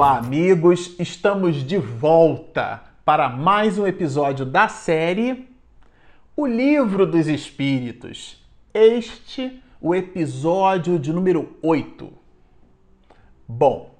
Olá, amigos! Estamos de volta para mais um episódio da série O Livro dos Espíritos. Este, o episódio de número 8. Bom,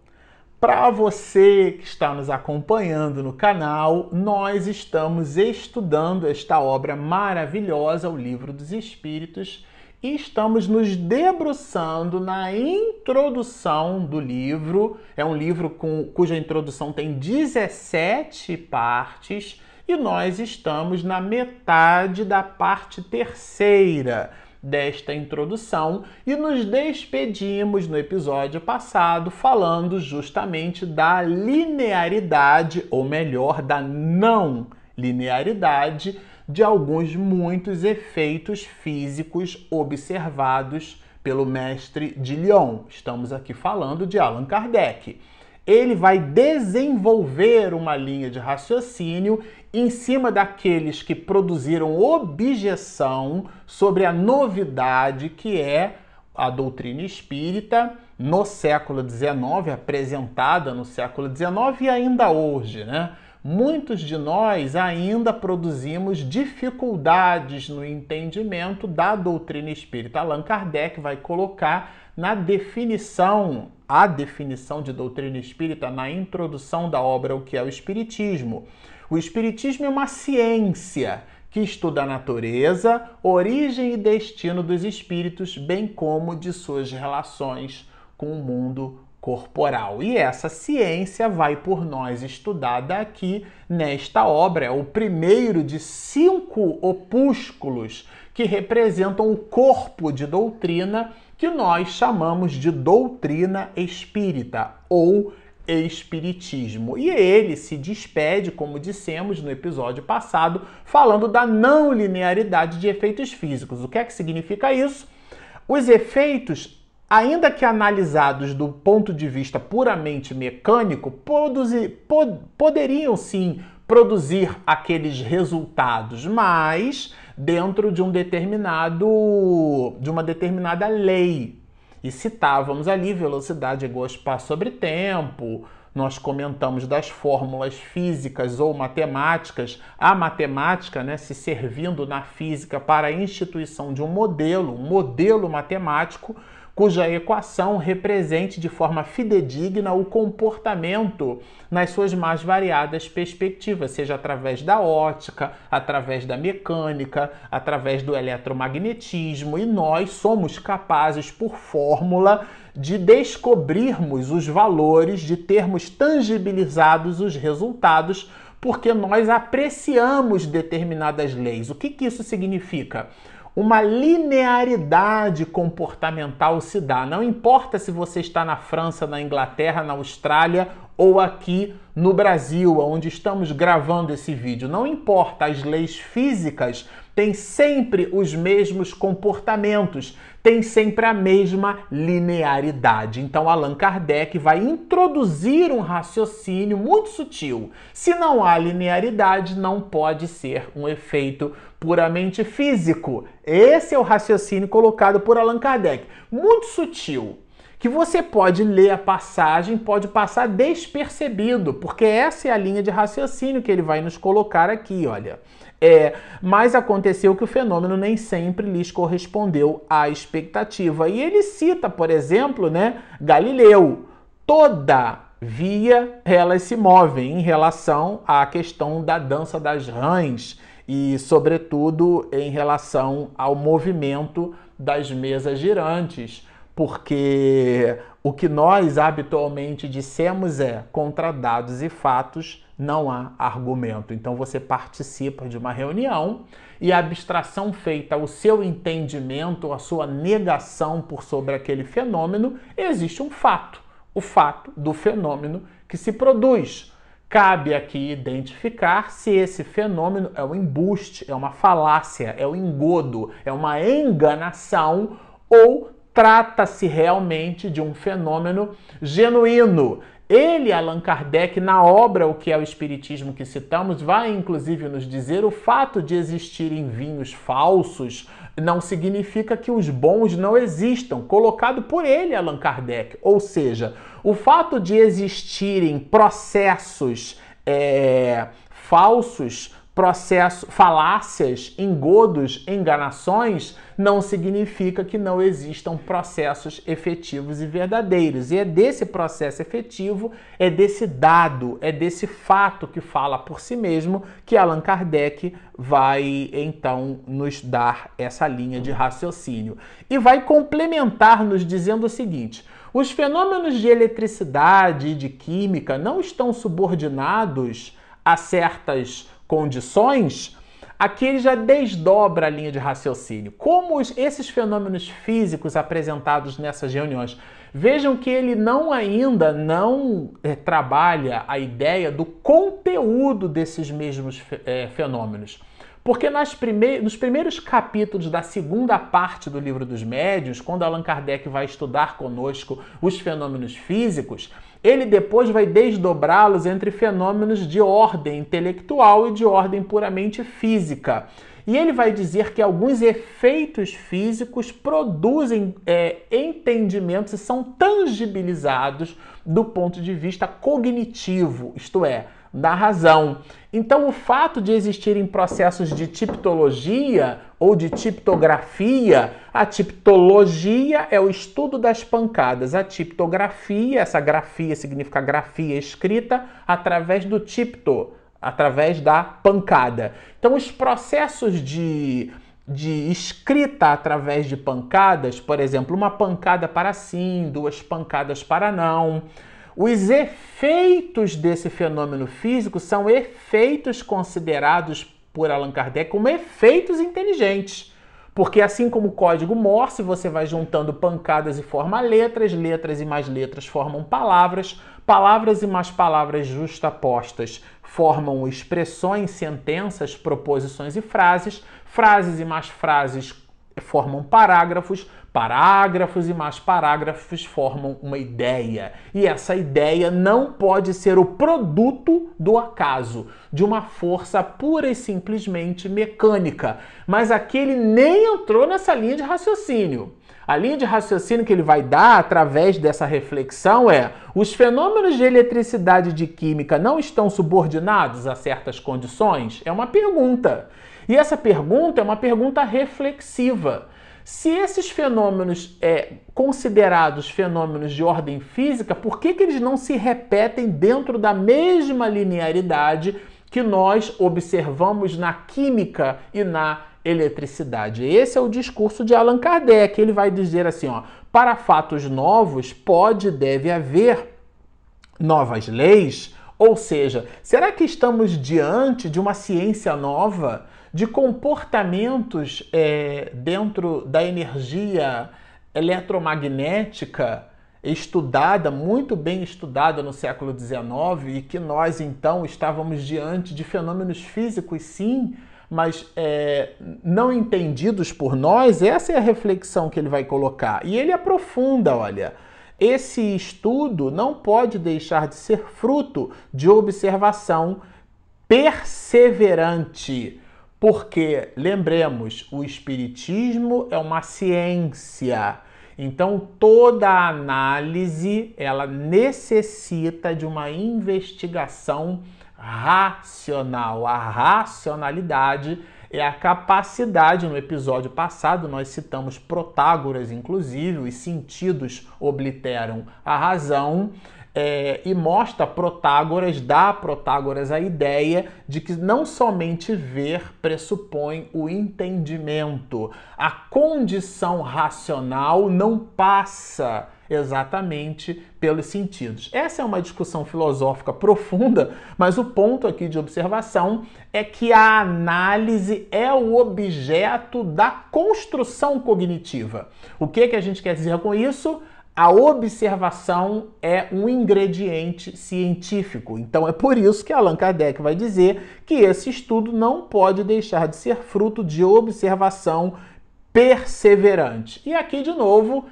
para você que está nos acompanhando no canal, nós estamos estudando esta obra maravilhosa, O Livro dos Espíritos e estamos nos debruçando na introdução do livro. É um livro com, cuja introdução tem 17 partes e nós estamos na metade da parte terceira desta introdução e nos despedimos no episódio passado falando justamente da linearidade, ou melhor, da não linearidade de alguns muitos efeitos físicos observados pelo mestre de Lyon. Estamos aqui falando de Allan Kardec. Ele vai desenvolver uma linha de raciocínio em cima daqueles que produziram objeção sobre a novidade que é a doutrina espírita no século XIX, apresentada no século XIX e ainda hoje, né? Muitos de nós ainda produzimos dificuldades no entendimento da doutrina espírita. Allan Kardec vai colocar na definição, a definição de doutrina espírita, na introdução da obra O que é o Espiritismo. O Espiritismo é uma ciência que estuda a natureza, origem e destino dos espíritos, bem como de suas relações com o mundo corporal. E essa ciência vai por nós estudada aqui nesta obra. É o primeiro de cinco opúsculos que representam o corpo de doutrina que nós chamamos de doutrina espírita ou espiritismo. E ele se despede, como dissemos no episódio passado, falando da não linearidade de efeitos físicos. O que é que significa isso? Os efeitos ainda que analisados do ponto de vista puramente mecânico, produzir, pod, poderiam sim produzir aqueles resultados, mas dentro de um determinado de uma determinada lei. E citávamos ali velocidade igual espaço sobre tempo, nós comentamos das fórmulas físicas ou matemáticas, a matemática né, se servindo na física para a instituição de um modelo, um modelo matemático cuja equação represente de forma fidedigna o comportamento nas suas mais variadas perspectivas, seja através da ótica, através da mecânica, através do eletromagnetismo, e nós somos capazes, por fórmula, de descobrirmos os valores, de termos tangibilizados os resultados, porque nós apreciamos determinadas leis. O que, que isso significa? Uma linearidade comportamental se dá. Não importa se você está na França, na Inglaterra, na Austrália ou aqui no Brasil, onde estamos gravando esse vídeo. Não importa, as leis físicas têm sempre os mesmos comportamentos, têm sempre a mesma linearidade. Então, Allan Kardec vai introduzir um raciocínio muito sutil. Se não há linearidade, não pode ser um efeito puramente físico. Esse é o raciocínio colocado por Allan Kardec. Muito sutil que você pode ler a passagem, pode passar despercebido, porque essa é a linha de raciocínio que ele vai nos colocar aqui, olha. É, mas aconteceu que o fenômeno nem sempre lhes correspondeu à expectativa. E ele cita, por exemplo, né, Galileu. Toda via elas se movem em relação à questão da dança das rãs e, sobretudo, em relação ao movimento das mesas girantes porque o que nós habitualmente dissemos é contra dados e fatos não há argumento. Então você participa de uma reunião e a abstração feita ao seu entendimento, a sua negação por sobre aquele fenômeno, existe um fato, o fato do fenômeno que se produz. Cabe aqui identificar se esse fenômeno é um embuste, é uma falácia, é um engodo, é uma enganação ou trata-se realmente de um fenômeno genuíno. Ele, Allan Kardec, na obra O que é o Espiritismo que citamos, vai inclusive nos dizer o fato de existirem vinhos falsos não significa que os bons não existam, colocado por ele, Allan Kardec. Ou seja, O fato de existirem processos é, falsos processo, falácias, engodos, enganações, não significa que não existam processos efetivos e verdadeiros. E é desse processo efetivo, é desse dado, é desse fato que fala por si mesmo que Allan Kardec vai então nos dar essa linha de raciocínio. E vai complementar nos dizendo o seguinte: os fenômenos de eletricidade e de química não estão subordinados a certas condições, aqui ele já desdobra a linha de raciocínio. Como esses fenômenos físicos apresentados nessas reuniões, vejam que ele não ainda não é, trabalha a ideia do conteúdo desses mesmos é, fenômenos. Porque nas prime nos primeiros capítulos da segunda parte do livro dos médios, quando Allan Kardec vai estudar conosco os fenômenos físicos, ele depois vai desdobrá-los entre fenômenos de ordem intelectual e de ordem puramente física. E ele vai dizer que alguns efeitos físicos produzem é, entendimentos e são tangibilizados do ponto de vista cognitivo, isto é, da razão. Então, o fato de existirem processos de tipologia ou de tiptografia, a tipologia é o estudo das pancadas, a tiptografia, essa grafia significa grafia escrita através do tipto, através da pancada. Então, os processos de de escrita através de pancadas, por exemplo, uma pancada para sim, duas pancadas para não, os efeitos desse fenômeno físico são efeitos considerados por Allan Kardec como efeitos inteligentes. Porque assim como o código Morse, você vai juntando pancadas e forma letras, letras e mais letras formam palavras, palavras e mais palavras justapostas formam expressões, sentenças, proposições e frases, frases e mais frases formam parágrafos, parágrafos e mais parágrafos formam uma ideia. E essa ideia não pode ser o produto do acaso, de uma força pura e simplesmente mecânica. Mas aquele nem entrou nessa linha de raciocínio. A linha de raciocínio que ele vai dar através dessa reflexão é: os fenômenos de eletricidade e de química não estão subordinados a certas condições? É uma pergunta. E essa pergunta é uma pergunta reflexiva. Se esses fenômenos é considerados fenômenos de ordem física, por que, que eles não se repetem dentro da mesma linearidade que nós observamos na química e na eletricidade? Esse é o discurso de Allan Kardec. Ele vai dizer assim, ó, para fatos novos pode e deve haver novas leis, ou seja, será que estamos diante de uma ciência nova? De comportamentos é, dentro da energia eletromagnética estudada, muito bem estudada no século XIX e que nós então estávamos diante de fenômenos físicos, sim, mas é, não entendidos por nós, essa é a reflexão que ele vai colocar. E ele aprofunda, olha. Esse estudo não pode deixar de ser fruto de observação perseverante porque, lembremos, o Espiritismo é uma ciência. Então, toda análise ela necessita de uma investigação racional. A racionalidade é a capacidade, no episódio passado nós citamos Protágoras, inclusive, os sentidos obliteram a razão é, e mostra Protágoras, dá a Protágoras a ideia de que não somente ver pressupõe o entendimento. A condição racional não passa exatamente pelos sentidos. Essa é uma discussão filosófica profunda, mas o ponto aqui de observação é que a análise é o objeto da construção cognitiva. O que, que a gente quer dizer com isso? A observação é um ingrediente científico. Então é por isso que Allan Kardec vai dizer que esse estudo não pode deixar de ser fruto de observação perseverante. E aqui de novo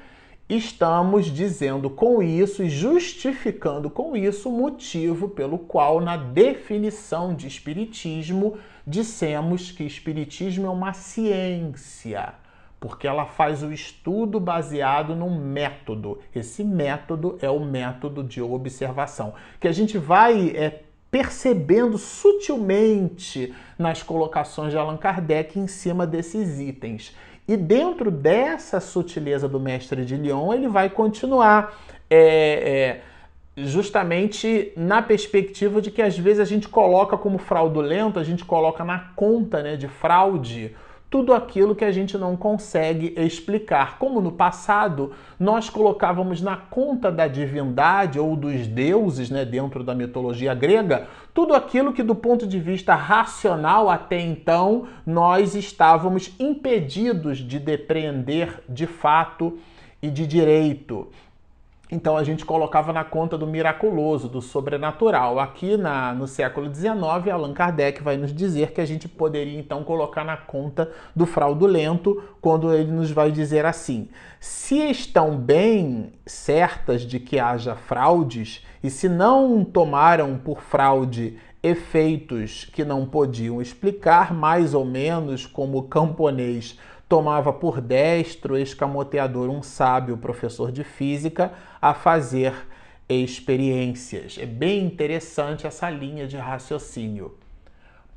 estamos dizendo com isso e justificando com isso o motivo pelo qual na definição de espiritismo dissemos que espiritismo é uma ciência porque ela faz o estudo baseado num método. Esse método é o método de observação, que a gente vai é, percebendo sutilmente nas colocações de Allan Kardec em cima desses itens. E dentro dessa sutileza do mestre de Lyon, ele vai continuar é, é, justamente na perspectiva de que às vezes a gente coloca como fraudulento, a gente coloca na conta né, de fraude tudo aquilo que a gente não consegue explicar. Como no passado nós colocávamos na conta da divindade ou dos deuses, né, dentro da mitologia grega, tudo aquilo que do ponto de vista racional até então nós estávamos impedidos de depreender de fato e de direito. Então a gente colocava na conta do miraculoso, do sobrenatural. Aqui na, no século XIX, Allan Kardec vai nos dizer que a gente poderia então colocar na conta do fraudulento, quando ele nos vai dizer assim: se estão bem certas de que haja fraudes e se não tomaram por fraude efeitos que não podiam explicar, mais ou menos como o camponês tomava por destro escamoteador um sábio professor de física a fazer experiências. É bem interessante essa linha de raciocínio.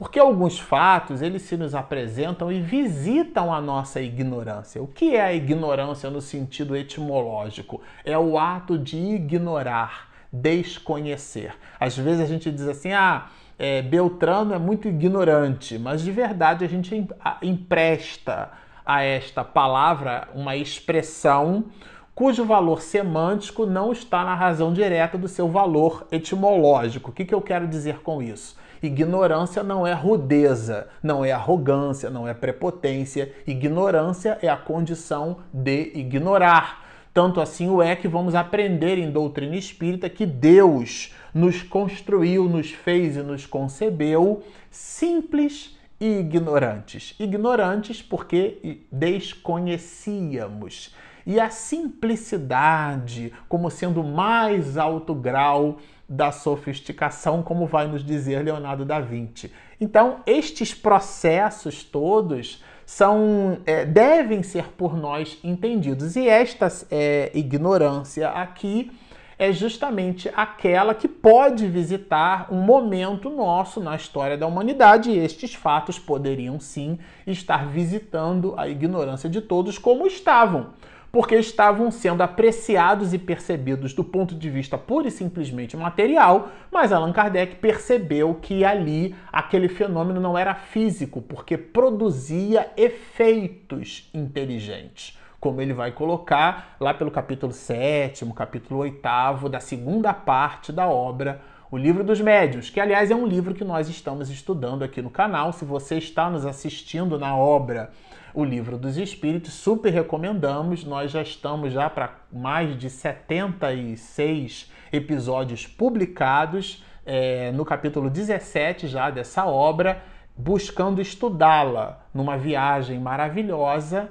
Porque alguns fatos, eles se nos apresentam e visitam a nossa ignorância. O que é a ignorância no sentido etimológico? É o ato de ignorar, desconhecer. Às vezes a gente diz assim: "Ah, é, Beltrano é muito ignorante", mas de verdade a gente empresta a esta palavra uma expressão cujo valor semântico não está na razão direta do seu valor etimológico. O que, que eu quero dizer com isso? Ignorância não é rudeza, não é arrogância, não é prepotência. Ignorância é a condição de ignorar. Tanto assim o é que vamos aprender em doutrina espírita que Deus nos construiu, nos fez e nos concebeu simples e ignorantes. Ignorantes porque desconhecíamos. E a simplicidade como sendo o mais alto grau da sofisticação, como vai nos dizer Leonardo da Vinci. Então, estes processos todos são é, devem ser por nós entendidos. E esta é, ignorância aqui é justamente aquela que pode visitar um momento nosso na história da humanidade, e estes fatos poderiam sim estar visitando a ignorância de todos, como estavam, porque estavam sendo apreciados e percebidos do ponto de vista pura e simplesmente material, mas Allan Kardec percebeu que ali aquele fenômeno não era físico, porque produzia efeitos inteligentes como ele vai colocar lá pelo capítulo 7, capítulo 8 da segunda parte da obra O Livro dos Médios, que aliás é um livro que nós estamos estudando aqui no canal. Se você está nos assistindo na obra O Livro dos Espíritos, super recomendamos. Nós já estamos já para mais de 76 episódios publicados é, no capítulo 17 já dessa obra, buscando estudá-la numa viagem maravilhosa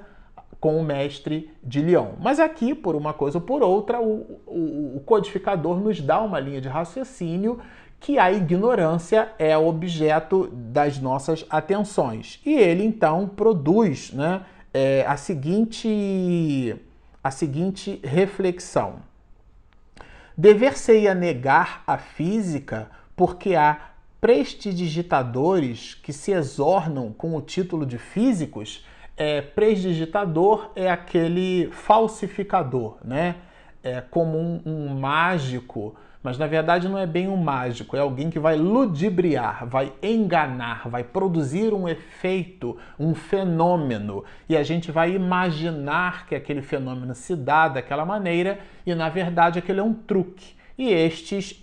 com o mestre de Lyon. Mas aqui, por uma coisa ou por outra, o, o, o codificador nos dá uma linha de raciocínio que a ignorância é objeto das nossas atenções. E ele então produz né, é, a, seguinte, a seguinte reflexão: dever-se-ia negar a física porque há prestidigitadores que se exornam com o título de físicos é, prestidigitador é aquele falsificador, né? É como um, um mágico, mas na verdade não é bem um mágico, é alguém que vai ludibriar, vai enganar, vai produzir um efeito, um fenômeno, e a gente vai imaginar que aquele fenômeno se dá daquela maneira e na verdade aquele é um truque. E estes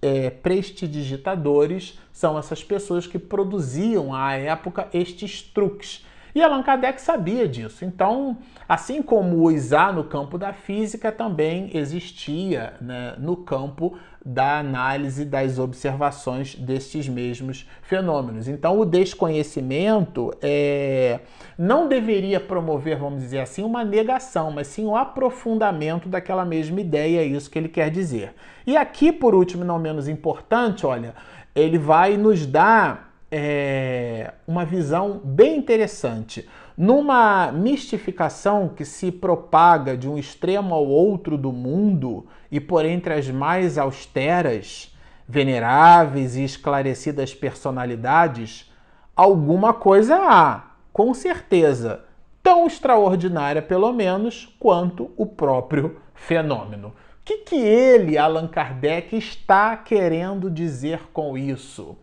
é, prestidigitadores são essas pessoas que produziam à época estes truques e Allan Kardec sabia disso. Então, assim como o ISA no campo da física, também existia né, no campo da análise das observações destes mesmos fenômenos. Então, o desconhecimento é, não deveria promover, vamos dizer assim, uma negação, mas sim um aprofundamento daquela mesma ideia, é isso que ele quer dizer. E aqui, por último, não menos importante, olha, ele vai nos dar é, uma visão bem interessante. numa mistificação que se propaga de um extremo ao outro do mundo e por entre as mais austeras, veneráveis e esclarecidas personalidades, alguma coisa há, com certeza, tão extraordinária pelo menos quanto o próprio fenômeno. O que, que ele, Allan Kardec, está querendo dizer com isso?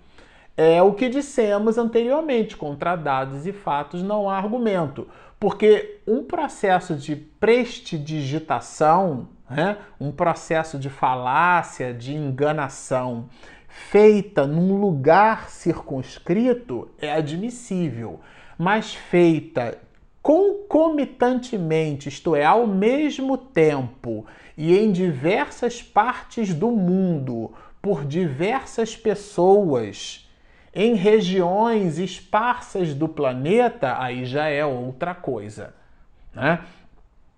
É o que dissemos anteriormente: contra dados e fatos não há argumento. Porque um processo de prestidigitação, né, um processo de falácia, de enganação, feita num lugar circunscrito é admissível, mas feita concomitantemente, isto é, ao mesmo tempo e em diversas partes do mundo, por diversas pessoas em regiões esparsas do planeta, aí já é outra coisa. Né?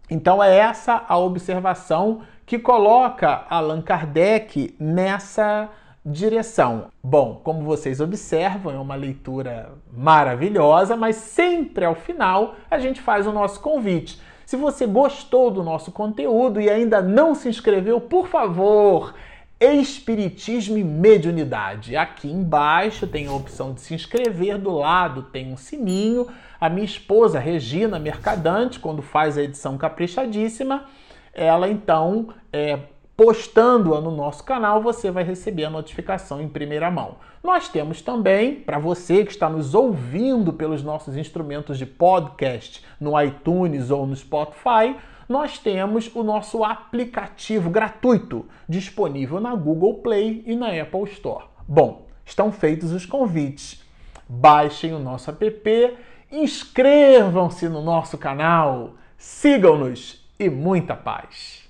Então é essa a observação que coloca Allan Kardec nessa direção. Bom, como vocês observam, é uma leitura maravilhosa, mas sempre ao final a gente faz o nosso convite. Se você gostou do nosso conteúdo e ainda não se inscreveu, por favor, Espiritismo e Mediunidade. Aqui embaixo tem a opção de se inscrever, do lado tem um sininho. A minha esposa, Regina Mercadante, quando faz a edição caprichadíssima, ela então, é, postando-a no nosso canal, você vai receber a notificação em primeira mão. Nós temos também, para você que está nos ouvindo pelos nossos instrumentos de podcast no iTunes ou no Spotify, nós temos o nosso aplicativo gratuito disponível na Google Play e na Apple Store. Bom, estão feitos os convites. Baixem o nosso app, inscrevam-se no nosso canal, sigam-nos e muita paz!